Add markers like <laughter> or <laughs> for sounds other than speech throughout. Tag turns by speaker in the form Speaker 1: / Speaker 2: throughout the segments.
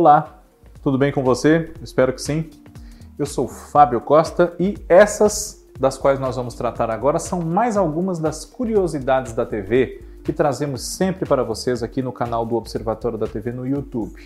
Speaker 1: Olá, tudo bem com você? Espero que sim. Eu sou Fábio Costa e essas das quais nós vamos tratar agora são mais algumas das curiosidades da TV que trazemos sempre para vocês aqui no canal do Observatório da TV no YouTube.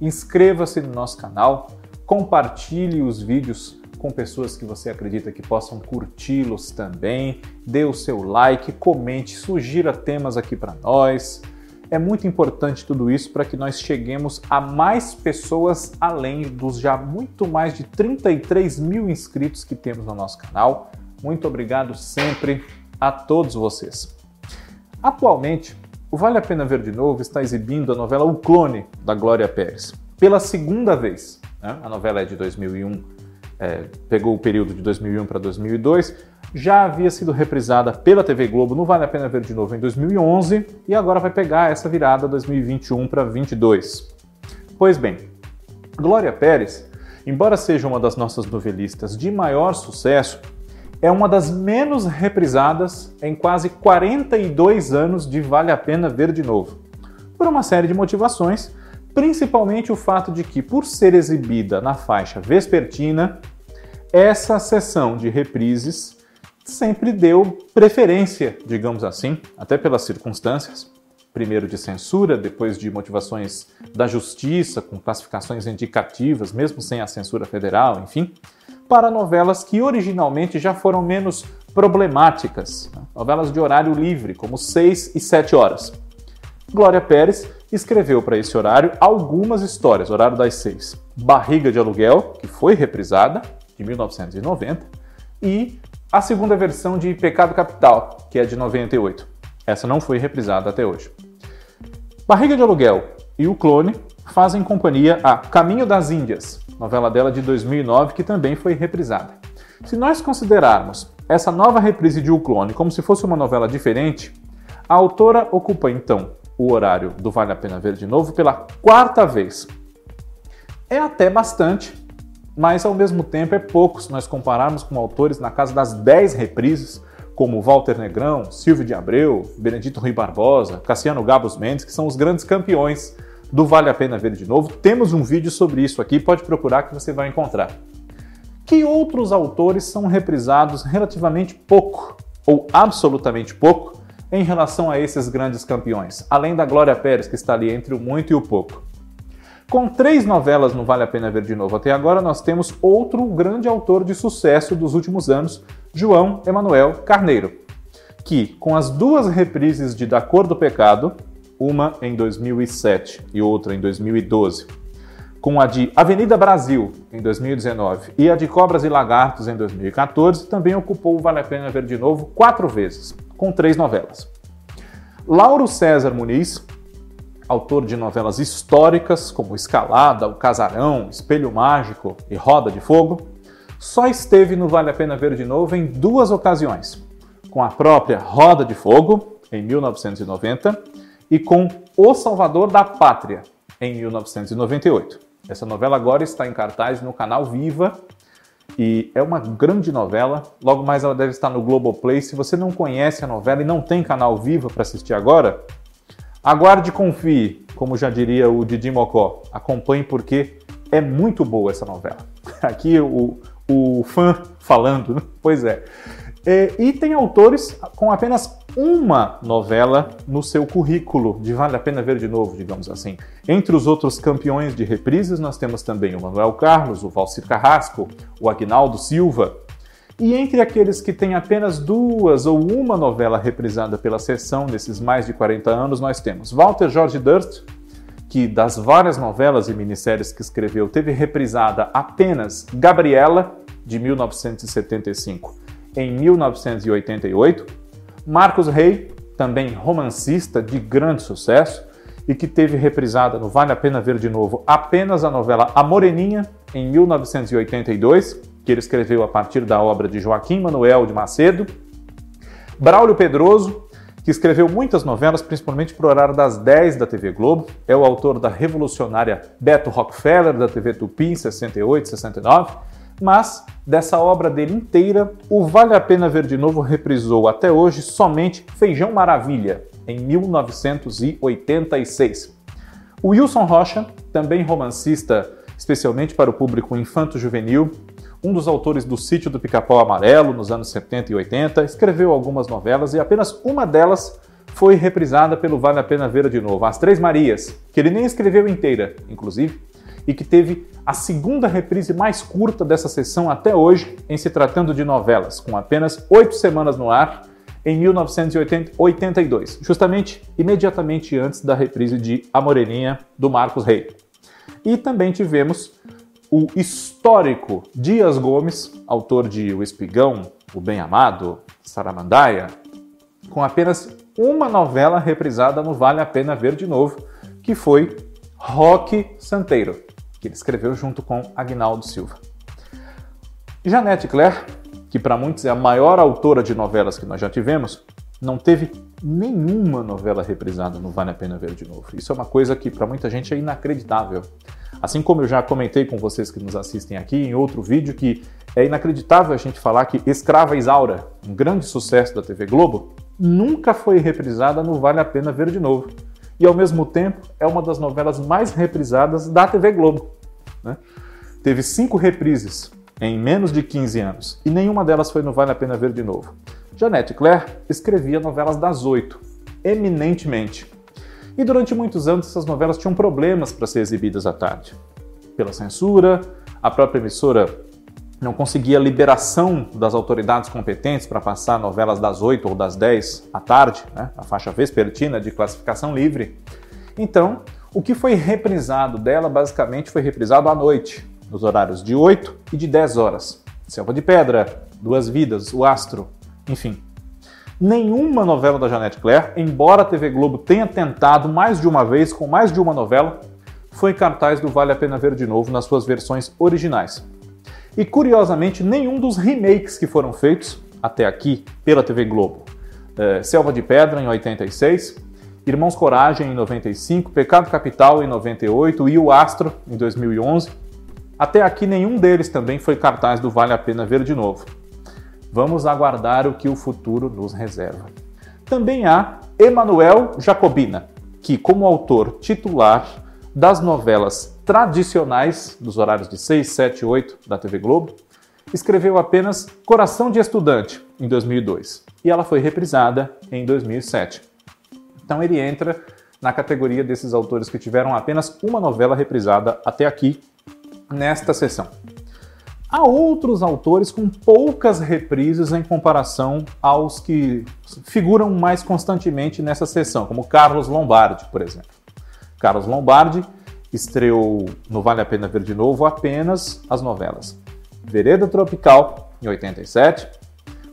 Speaker 1: Inscreva-se no nosso canal, compartilhe os vídeos com pessoas que você acredita que possam curti-los também, dê o seu like, comente, sugira temas aqui para nós. É muito importante tudo isso para que nós cheguemos a mais pessoas além dos já muito mais de 33 mil inscritos que temos no nosso canal. Muito obrigado sempre a todos vocês. Atualmente, o Vale a Pena Ver de Novo está exibindo a novela O Clone, da Glória Pérez, pela segunda vez. Né? A novela é de 2001, é, pegou o período de 2001 para 2002 já havia sido reprisada pela TV Globo no Vale a Pena Ver de Novo em 2011 e agora vai pegar essa virada 2021 para 22. Pois bem, Glória Pérez, embora seja uma das nossas novelistas de maior sucesso, é uma das menos reprisadas em quase 42 anos de Vale a Pena Ver de Novo. Por uma série de motivações, principalmente o fato de que, por ser exibida na faixa vespertina, essa sessão de reprises sempre deu preferência, digamos assim, até pelas circunstâncias, primeiro de censura, depois de motivações da justiça, com classificações indicativas, mesmo sem a censura federal, enfim, para novelas que originalmente já foram menos problemáticas, né? novelas de horário livre, como 6 e 7 horas. Glória Pérez escreveu para esse horário algumas histórias, horário das 6. Barriga de Aluguel, que foi reprisada, de 1990, e a segunda versão de Pecado Capital, que é de 98. Essa não foi reprisada até hoje. Barriga de Aluguel e O Clone fazem companhia a Caminho das Índias, novela dela de 2009 que também foi reprisada. Se nós considerarmos essa nova reprise de O Clone como se fosse uma novela diferente, a autora ocupa então o horário do Vale a Pena Ver de Novo pela quarta vez. É até bastante mas ao mesmo tempo é pouco se nós compararmos com autores na casa das 10 reprises, como Walter Negrão, Silvio de Abreu, Benedito Rui Barbosa, Cassiano Gabos Mendes, que são os grandes campeões do Vale a Pena Ver de Novo. Temos um vídeo sobre isso aqui, pode procurar que você vai encontrar. Que outros autores são reprisados relativamente pouco, ou absolutamente pouco, em relação a esses grandes campeões, além da Glória Pérez, que está ali entre o muito e o pouco? Com três novelas no Vale a Pena Ver de Novo até agora, nós temos outro grande autor de sucesso dos últimos anos, João Emanuel Carneiro, que, com as duas reprises de Da Cor do Pecado, uma em 2007 e outra em 2012, com a de Avenida Brasil em 2019 e a de Cobras e Lagartos em 2014, também ocupou o Vale a Pena Ver de Novo quatro vezes, com três novelas. Lauro César Muniz autor de novelas históricas como Escalada, O Casarão, Espelho Mágico e Roda de Fogo, só esteve no Vale a Pena Ver de Novo em duas ocasiões, com a própria Roda de Fogo, em 1990, e com O Salvador da Pátria, em 1998. Essa novela agora está em cartaz no canal Viva e é uma grande novela. Logo mais ela deve estar no Globoplay. Se você não conhece a novela e não tem canal Viva para assistir agora, Aguarde e confie, como já diria o Didi Mocó. Acompanhe porque é muito boa essa novela. <laughs> Aqui o, o fã falando, né? pois é. é. E tem autores com apenas uma novela no seu currículo, de vale a pena ver de novo, digamos assim. Entre os outros campeões de reprises, nós temos também o Manuel Carlos, o Valcir Carrasco, o Agnaldo Silva, e entre aqueles que têm apenas duas ou uma novela reprisada pela sessão nesses mais de 40 anos, nós temos Walter George Durst, que das várias novelas e minisséries que escreveu, teve reprisada apenas Gabriela, de 1975 em 1988. Marcos Rey, também romancista de grande sucesso, e que teve reprisada no Vale a Pena Ver de Novo apenas a novela A Moreninha, em 1982 que ele escreveu a partir da obra de Joaquim Manuel de Macedo. Braulio Pedroso, que escreveu muitas novelas, principalmente para o horário das 10 da TV Globo. É o autor da revolucionária Beto Rockefeller, da TV Tupi, em 68, 69. Mas, dessa obra dele inteira, o Vale a Pena Ver de Novo reprisou até hoje somente Feijão Maravilha, em 1986. O Wilson Rocha, também romancista, especialmente para o público infanto-juvenil, um dos autores do Sítio do Pica-Pau Amarelo, nos anos 70 e 80, escreveu algumas novelas e apenas uma delas foi reprisada pelo Vale a Pena Ver de Novo, As Três Marias, que ele nem escreveu inteira, inclusive, e que teve a segunda reprise mais curta dessa sessão até hoje, em se tratando de novelas, com apenas oito semanas no ar, em 1982, justamente imediatamente antes da reprise de A Moreninha, do Marcos Rey. E também tivemos o histórico Dias Gomes, autor de O Espigão, O Bem Amado, Saramandaia, com apenas uma novela reprisada no Vale a Pena Ver de Novo, que foi Roque Santeiro, que ele escreveu junto com Agnaldo Silva. Janete Claire, que para muitos é a maior autora de novelas que nós já tivemos, não teve nenhuma novela reprisada no Vale a Pena Ver de Novo. Isso é uma coisa que para muita gente é inacreditável. Assim como eu já comentei com vocês que nos assistem aqui em outro vídeo que é inacreditável a gente falar que Escrava Isaura, um grande sucesso da TV Globo, nunca foi reprisada no Vale a Pena Ver de Novo. E ao mesmo tempo é uma das novelas mais reprisadas da TV Globo. Né? Teve cinco reprises em menos de 15 anos e nenhuma delas foi no Vale a Pena Ver de Novo. Janete Claire escrevia novelas das oito, eminentemente. E durante muitos anos essas novelas tinham problemas para ser exibidas à tarde. Pela censura, a própria emissora não conseguia liberação das autoridades competentes para passar novelas das 8 ou das 10 à tarde, né, a faixa vespertina de classificação livre. Então, o que foi reprisado dela basicamente foi reprisado à noite, nos horários de 8 e de 10 horas. Selva de Pedra, Duas Vidas, O Astro, enfim nenhuma novela da Janete Claire, embora a TV Globo tenha tentado mais de uma vez com mais de uma novela, foi cartaz do Vale a Pena Ver de Novo nas suas versões originais. E curiosamente, nenhum dos remakes que foram feitos até aqui pela TV Globo, é, Selva de Pedra em 86, Irmãos Coragem em 95, Pecado Capital em 98 e O Astro em 2011, até aqui nenhum deles também foi cartaz do Vale a Pena Ver de Novo. Vamos aguardar o que o futuro nos reserva. Também há Emanuel Jacobina, que, como autor titular das novelas tradicionais dos horários de 6, 7 e 8 da TV Globo, escreveu apenas Coração de Estudante em 2002 e ela foi reprisada em 2007. Então ele entra na categoria desses autores que tiveram apenas uma novela reprisada até aqui nesta sessão. Há outros autores com poucas reprises em comparação aos que figuram mais constantemente nessa sessão, como Carlos Lombardi, por exemplo. Carlos Lombardi estreou no Vale a Pena Ver de Novo apenas as novelas Vereda Tropical, em 87,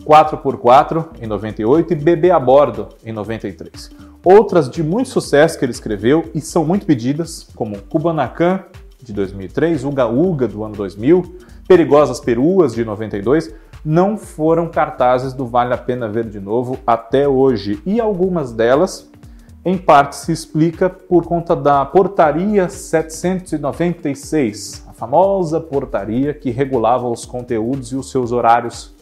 Speaker 1: 4x4, em 98 e Bebê a Bordo, em 93. Outras de muito sucesso que ele escreveu e são muito pedidas, como Kubanacan, de 2003, Uga Uga, do ano 2000, Perigosas Peruas, de 92, não foram cartazes do Vale a Pena Ver de Novo até hoje. E algumas delas, em parte, se explica por conta da Portaria 796, a famosa portaria que regulava os conteúdos e os seus horários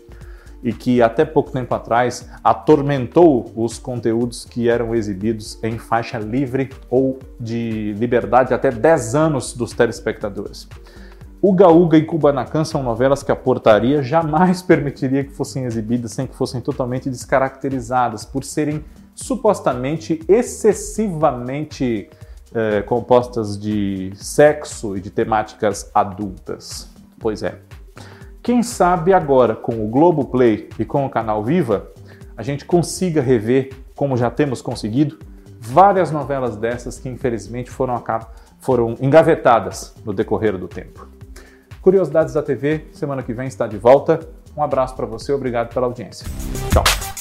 Speaker 1: e que até pouco tempo atrás atormentou os conteúdos que eram exibidos em faixa livre ou de liberdade até 10 anos dos telespectadores. Uga Uga e Kubanacan são novelas que a portaria jamais permitiria que fossem exibidas sem que fossem totalmente descaracterizadas, por serem supostamente excessivamente eh, compostas de sexo e de temáticas adultas. Pois é. Quem sabe agora, com o Globoplay e com o canal Viva, a gente consiga rever, como já temos conseguido, várias novelas dessas que infelizmente foram, foram engavetadas no decorrer do tempo. Curiosidades da TV, semana que vem está de volta. Um abraço para você, obrigado pela audiência. Tchau.